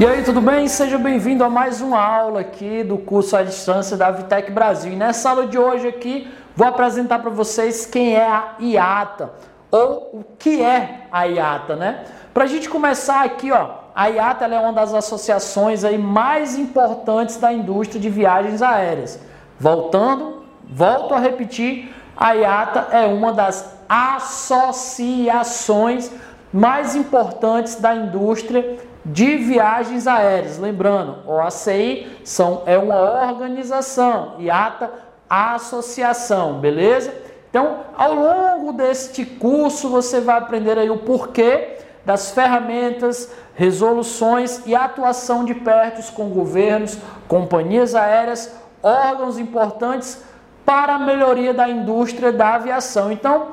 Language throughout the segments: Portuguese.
E aí, tudo bem? Seja bem-vindo a mais uma aula aqui do curso à distância da Vitec Brasil. E nessa aula de hoje aqui, vou apresentar para vocês quem é a IATA, ou o que é a IATA, né? Para a gente começar aqui, ó, a IATA é uma das associações aí mais importantes da indústria de viagens aéreas. Voltando, volto a repetir, a IATA é uma das associações mais importantes da indústria de viagens aéreas. Lembrando, OACI são, é uma organização, IATA, associação, beleza? Então, ao longo deste curso, você vai aprender aí o porquê das ferramentas, resoluções e atuação de perto com governos, companhias aéreas, órgãos importantes para a melhoria da indústria da aviação. Então,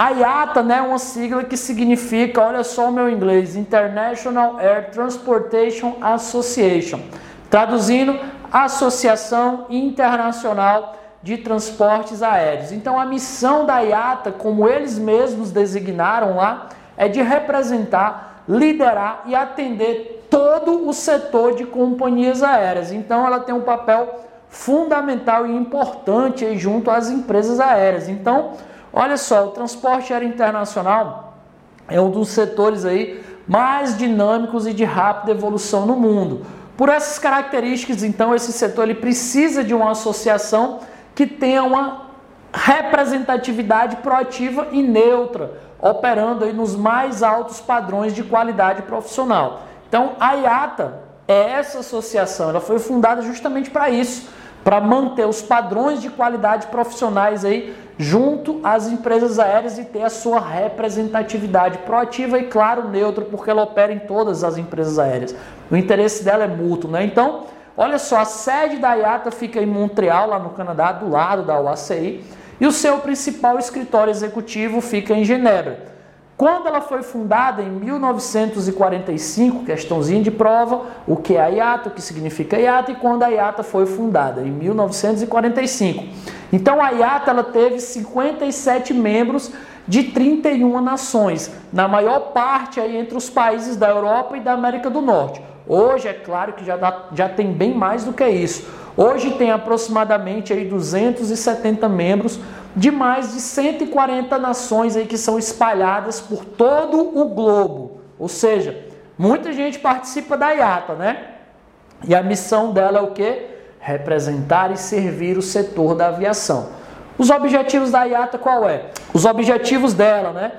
a IATA né, é uma sigla que significa, olha só o meu inglês, International Air Transportation Association. Traduzindo, Associação Internacional de Transportes Aéreos. Então a missão da IATA, como eles mesmos designaram lá, é de representar, liderar e atender todo o setor de companhias aéreas. Então ela tem um papel fundamental e importante junto às empresas aéreas. Então, Olha só, o transporte aéreo internacional é um dos setores aí mais dinâmicos e de rápida evolução no mundo. Por essas características, então, esse setor ele precisa de uma associação que tenha uma representatividade proativa e neutra, operando aí nos mais altos padrões de qualidade profissional. Então, a IATA é essa associação, ela foi fundada justamente para isso, para manter os padrões de qualidade profissionais aí junto às empresas aéreas e ter a sua representatividade proativa e, claro, neutra, porque ela opera em todas as empresas aéreas. O interesse dela é mútuo, né? Então, olha só, a sede da IATA fica em Montreal, lá no Canadá, do lado da UACI, e o seu principal escritório executivo fica em Genebra. Quando ela foi fundada em 1945, questãozinha de prova, o que é a IATA, o que significa IATA e quando a IATA foi fundada, em 1945. Então a IATA ela teve 57 membros de 31 nações, na maior parte aí entre os países da Europa e da América do Norte. Hoje é claro que já, dá, já tem bem mais do que isso. Hoje tem aproximadamente aí 270 membros de mais de 140 nações aí que são espalhadas por todo o globo. Ou seja, muita gente participa da IATA, né? E a missão dela é o quê? Representar e servir o setor da aviação. Os objetivos da IATA qual é? Os objetivos dela, né?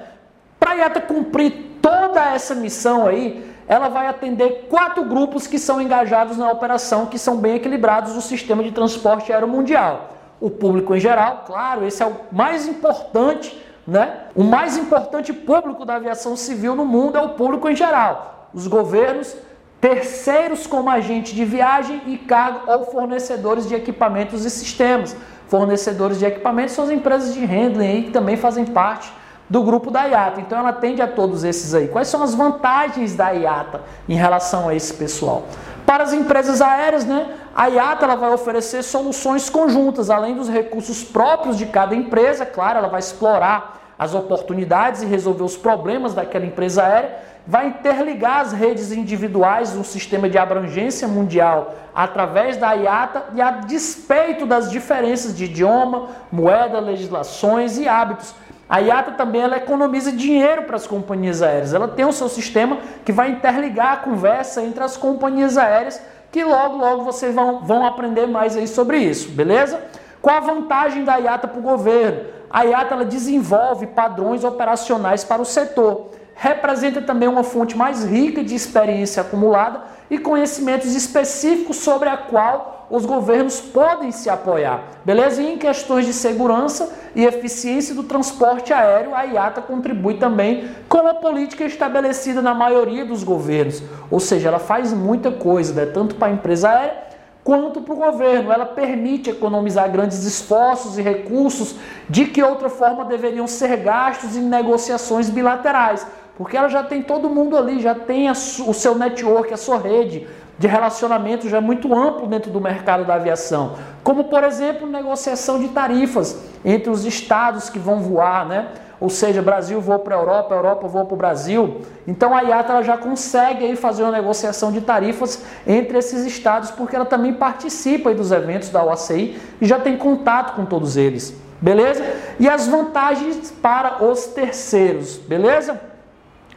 Para a IATA cumprir toda essa missão aí, ela vai atender quatro grupos que são engajados na operação, que são bem equilibrados no sistema de transporte aéreo mundial o público em geral, claro, esse é o mais importante, né? O mais importante público da aviação civil no mundo é o público em geral. Os governos, terceiros como agente de viagem e cargo ou fornecedores de equipamentos e sistemas. Fornecedores de equipamentos são as empresas de handling aí que também fazem parte do grupo da IATA. Então ela atende a todos esses aí. Quais são as vantagens da IATA em relação a esse pessoal? Para as empresas aéreas, né, a IATA ela vai oferecer soluções conjuntas, além dos recursos próprios de cada empresa, claro, ela vai explorar as oportunidades e resolver os problemas daquela empresa aérea, vai interligar as redes individuais no sistema de abrangência mundial através da IATA e a despeito das diferenças de idioma, moeda, legislações e hábitos. A IATA também ela economiza dinheiro para as companhias aéreas. Ela tem o seu sistema que vai interligar a conversa entre as companhias aéreas, que logo, logo vocês vão, vão aprender mais aí sobre isso, beleza? Qual a vantagem da IATA para o governo? A IATA ela desenvolve padrões operacionais para o setor representa também uma fonte mais rica de experiência acumulada e conhecimentos específicos sobre a qual os governos podem se apoiar. Beleza? E em questões de segurança e eficiência do transporte aéreo, a IATA contribui também com a política estabelecida na maioria dos governos. Ou seja, ela faz muita coisa, né? tanto para a empresa aérea quanto para o governo. Ela permite economizar grandes esforços e recursos de que outra forma deveriam ser gastos em negociações bilaterais porque ela já tem todo mundo ali, já tem o seu network, a sua rede de relacionamento já muito amplo dentro do mercado da aviação. Como, por exemplo, negociação de tarifas entre os estados que vão voar, né? Ou seja, Brasil voa para a Europa, Europa voa para o Brasil. Então a IATA já consegue aí fazer uma negociação de tarifas entre esses estados, porque ela também participa dos eventos da OACI e já tem contato com todos eles. Beleza? E as vantagens para os terceiros, beleza?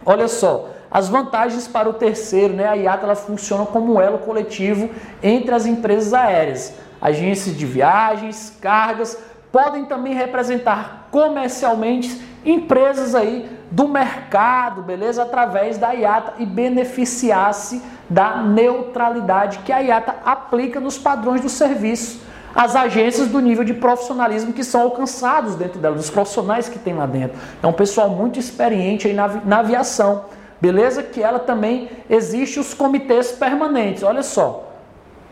Olha só, as vantagens para o terceiro, né? A IATA ela funciona como um elo coletivo entre as empresas aéreas. Agências de viagens, cargas, podem também representar comercialmente empresas aí do mercado, beleza? Através da IATA e beneficiar-se da neutralidade que a IATA aplica nos padrões do serviço. As agências do nível de profissionalismo que são alcançados dentro dela, dos profissionais que tem lá dentro. É um pessoal muito experiente aí na, na aviação. Beleza? Que ela também existe os comitês permanentes. Olha só.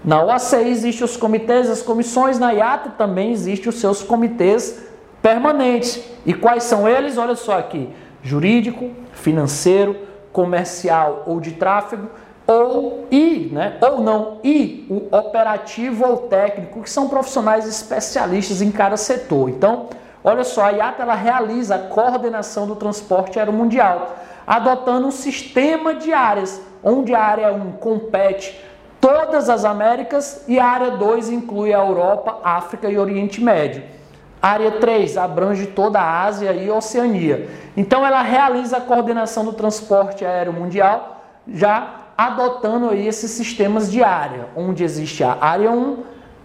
Na OACI existem os comitês, as comissões, na IATA também existem os seus comitês permanentes. E quais são eles? Olha só aqui: jurídico, financeiro, comercial ou de tráfego, ou e, né, ou não, e o operativo ou técnico, que são profissionais especialistas em cada setor. Então, olha só, a IATA ela realiza a coordenação do transporte aéreo mundial adotando um sistema de áreas, onde a área 1 compete todas as Américas e a área 2 inclui a Europa, África e Oriente Médio. A área 3 abrange toda a Ásia e Oceania. Então ela realiza a coordenação do transporte aéreo mundial, já adotando aí esses sistemas de área, onde existe a área 1,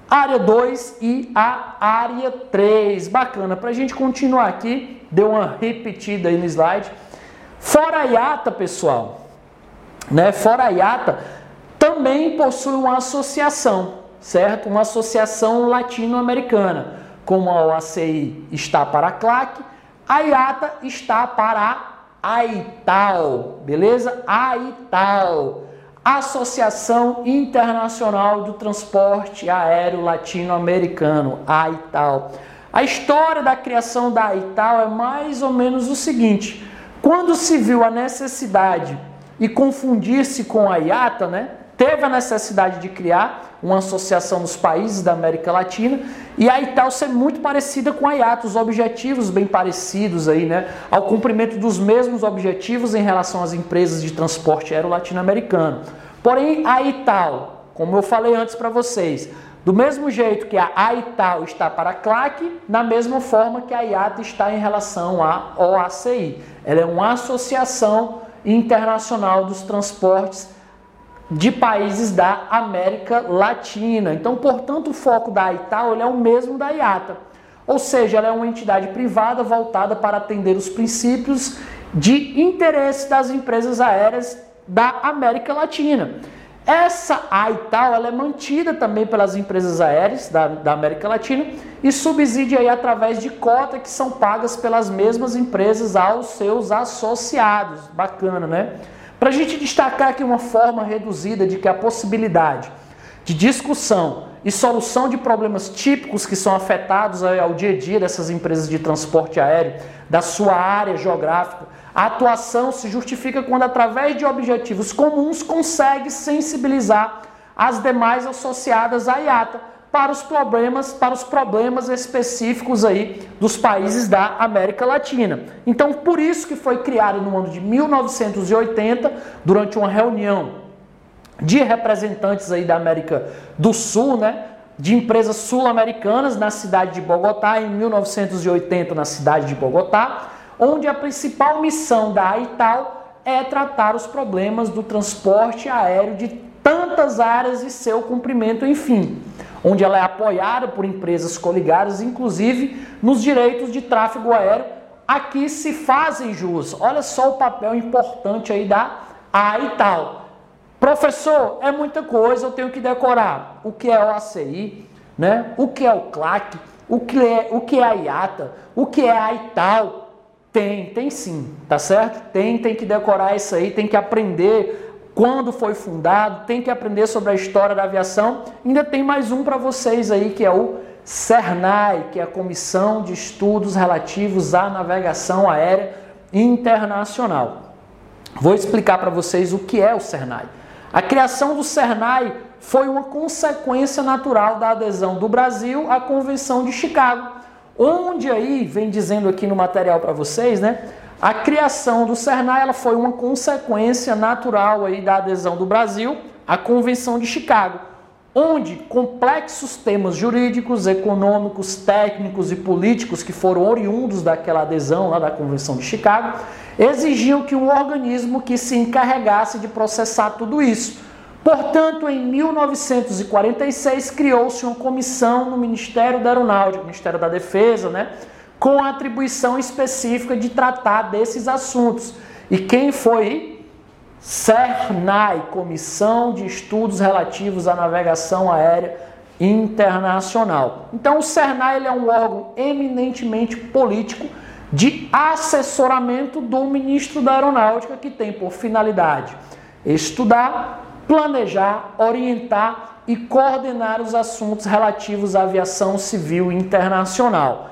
área 2 e a área 3. Bacana, para a gente continuar aqui, deu uma repetida aí no slide. Fora a IATA, pessoal, né? Fora a IATA, também possui uma associação, certo? Uma associação latino-americana. Como a OACI está para a CLAC, a IATA está para a AITAL, beleza? AITAL, Associação Internacional do Transporte Aéreo Latino-Americano, AITAL. A história da criação da AITAL é mais ou menos o seguinte: quando se viu a necessidade e confundir-se com a IATA, né, teve a necessidade de criar uma associação dos países da América Latina e a ITAL ser muito parecida com a IATA, os objetivos bem parecidos aí, né, ao cumprimento dos mesmos objetivos em relação às empresas de transporte aéreo latino-americano. Porém, a ITAL, como eu falei antes para vocês, do mesmo jeito que a AITAL está para a CLAC, na mesma forma que a IATA está em relação à OACI. Ela é uma associação internacional dos transportes de países da América Latina. Então, portanto, o foco da AITAL é o mesmo da IATA. Ou seja, ela é uma entidade privada voltada para atender os princípios de interesse das empresas aéreas da América Latina. Essa AITAL ela é mantida também pelas empresas aéreas da, da América Latina e subsídia aí através de cotas que são pagas pelas mesmas empresas aos seus associados. Bacana, né? Para a gente destacar aqui uma forma reduzida de que a possibilidade de discussão e solução de problemas típicos que são afetados ao dia a dia dessas empresas de transporte aéreo, da sua área geográfica, a atuação se justifica quando, através de objetivos comuns, consegue sensibilizar as demais associadas à IATA para os problemas, para os problemas específicos aí dos países da América Latina. Então, por isso que foi criado no ano de 1980, durante uma reunião de representantes aí da América do Sul, né, de empresas sul-americanas na cidade de Bogotá, em 1980 na cidade de Bogotá, onde a principal missão da AITAL é tratar os problemas do transporte aéreo de tantas áreas e seu cumprimento, enfim, onde ela é apoiada por empresas coligadas, inclusive nos direitos de tráfego aéreo. Aqui se fazem jus. Olha só o papel importante aí da AITAL. Professor, é muita coisa, eu tenho que decorar. O que é o ACI, né? O que é o CLAC, o que é, o que é a IATA, o que é a ITAL, tem, tem sim, tá certo? Tem, tem que decorar isso aí, tem que aprender quando foi fundado, tem que aprender sobre a história da aviação. Ainda tem mais um para vocês aí, que é o CERNAI, que é a Comissão de Estudos Relativos à Navegação Aérea Internacional. Vou explicar para vocês o que é o CERNAI. A criação do CERNAI foi uma consequência natural da adesão do Brasil à Convenção de Chicago onde aí vem dizendo aqui no material para vocês, né? A criação do Sernai ela foi uma consequência natural aí da adesão do Brasil à Convenção de Chicago, onde complexos temas jurídicos, econômicos, técnicos e políticos que foram oriundos daquela adesão lá da Convenção de Chicago exigiam que um organismo que se encarregasse de processar tudo isso. Portanto, em 1946 criou-se uma comissão no Ministério da Aeronáutica, Ministério da Defesa, né, com a atribuição específica de tratar desses assuntos. E quem foi? CERNAI, Comissão de Estudos Relativos à Navegação Aérea Internacional. Então, o CERNAI é um órgão eminentemente político de assessoramento do ministro da Aeronáutica, que tem por finalidade estudar, planejar, orientar e coordenar os assuntos relativos à aviação civil internacional.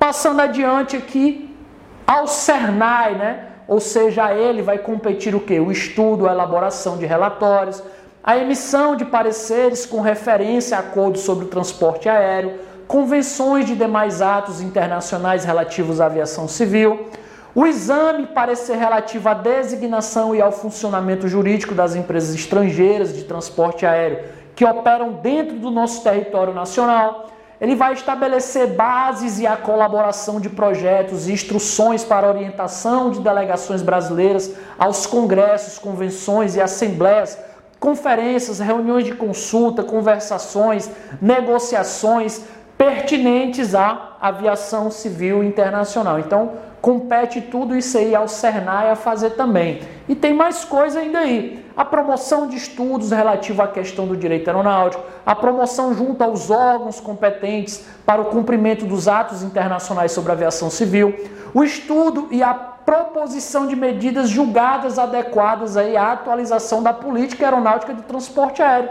Passando adiante aqui ao CERNAI, né? Ou seja, ele vai competir o que? O estudo, a elaboração de relatórios, a emissão de pareceres com referência a acordos sobre o transporte aéreo, convenções de demais atos internacionais relativos à aviação civil, o exame parecer relativo à designação e ao funcionamento jurídico das empresas estrangeiras de transporte aéreo que operam dentro do nosso território nacional. Ele vai estabelecer bases e a colaboração de projetos e instruções para orientação de delegações brasileiras aos congressos, convenções e assembleias, conferências, reuniões de consulta, conversações, negociações, pertinentes à aviação civil internacional. Então, compete tudo isso aí ao Sernai a fazer também. E tem mais coisa ainda aí. A promoção de estudos relativo à questão do direito aeronáutico, a promoção junto aos órgãos competentes para o cumprimento dos atos internacionais sobre aviação civil, o estudo e a proposição de medidas julgadas adequadas aí à atualização da política aeronáutica de transporte aéreo.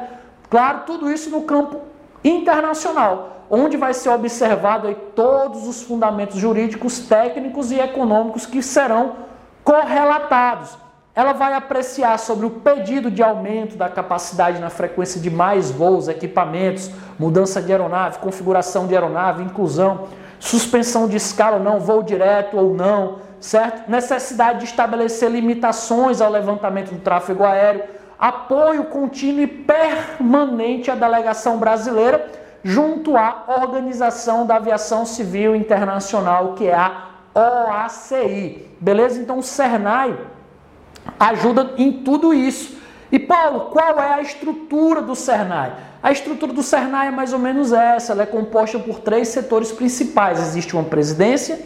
Claro, tudo isso no campo internacional onde vai ser observado aí todos os fundamentos jurídicos, técnicos e econômicos que serão correlatados. Ela vai apreciar sobre o pedido de aumento da capacidade na frequência de mais voos, equipamentos, mudança de aeronave, configuração de aeronave, inclusão, suspensão de escala ou não, voo direto ou não, certo? Necessidade de estabelecer limitações ao levantamento do tráfego aéreo, apoio contínuo e permanente à delegação brasileira junto à Organização da Aviação Civil Internacional, que é a OACI. Beleza? Então o Cernai ajuda em tudo isso. E Paulo, qual é a estrutura do Cernai? A estrutura do Cernai é mais ou menos essa, ela é composta por três setores principais. Existe uma presidência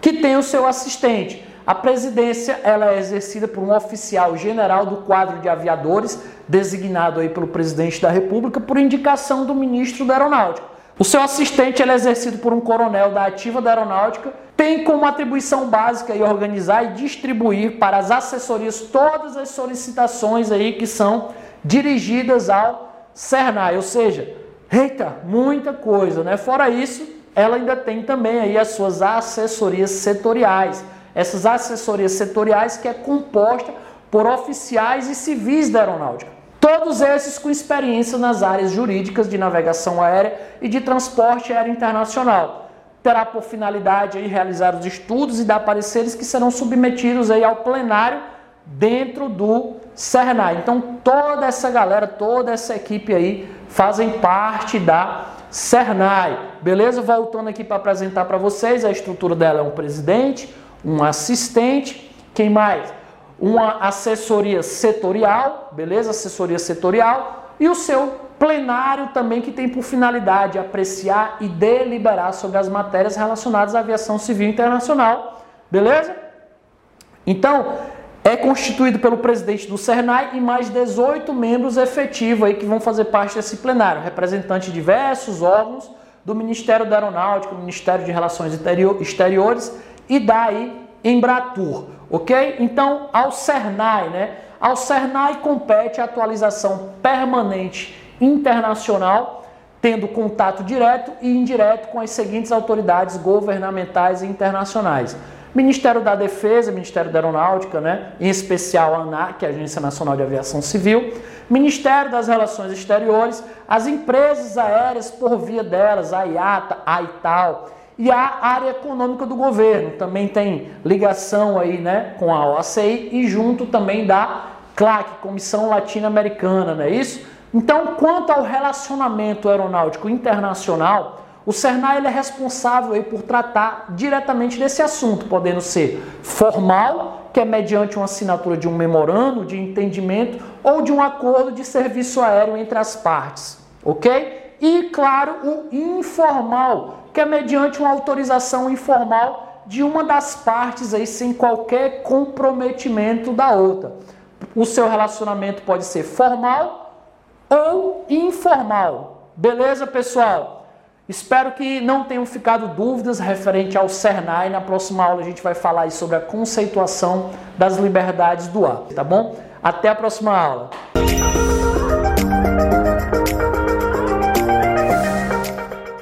que tem o seu assistente. A presidência ela é exercida por um oficial general do quadro de aviadores, designado aí pelo presidente da República por indicação do ministro da Aeronáutica. O seu assistente é exercido por um coronel da ativa da Aeronáutica, tem como atribuição básica aí organizar e distribuir para as assessorias todas as solicitações aí que são dirigidas ao Cernai, ou seja, eita, muita coisa, né? Fora isso, ela ainda tem também aí as suas assessorias setoriais essas assessorias setoriais que é composta por oficiais e civis da aeronáutica. Todos esses com experiência nas áreas jurídicas de navegação aérea e de transporte aéreo internacional. Terá por finalidade aí realizar os estudos e dar pareceres que serão submetidos aí ao plenário dentro do Cernai. Então toda essa galera, toda essa equipe aí fazem parte da Cernai. Beleza? Voltando aqui para apresentar para vocês, a estrutura dela é um presidente, um assistente, quem mais? Uma assessoria setorial, beleza? Assessoria setorial e o seu plenário também que tem por finalidade apreciar e deliberar sobre as matérias relacionadas à aviação civil internacional, beleza? Então, é constituído pelo presidente do Sernai e mais 18 membros efetivos aí que vão fazer parte desse plenário, representantes de diversos órgãos do Ministério da Aeronáutica, Ministério de Relações Exteriores e daí Embratur, ok? Então, ao Cernai, né? Ao Cernai compete a atualização permanente internacional, tendo contato direto e indireto com as seguintes autoridades governamentais e internacionais. Ministério da Defesa, Ministério da Aeronáutica, né? em especial a ANAC, a Agência Nacional de Aviação Civil, Ministério das Relações Exteriores, as empresas aéreas por via delas, a IATA, a ITAL, e a área econômica do governo. Também tem ligação aí, né, com a OACI e junto também da CLAC, Comissão Latino-Americana, não é isso? Então, quanto ao relacionamento aeronáutico internacional, o CERNAI ele é responsável aí por tratar diretamente desse assunto, podendo ser formal, que é mediante uma assinatura de um memorando de entendimento ou de um acordo de serviço aéreo entre as partes, ok? E, claro, o informal, que é mediante uma autorização informal de uma das partes aí sem qualquer comprometimento da outra. O seu relacionamento pode ser formal ou informal. Beleza, pessoal? Espero que não tenham ficado dúvidas referente ao CERNAI. Na próxima aula a gente vai falar sobre a conceituação das liberdades do ar, tá bom? Até a próxima aula.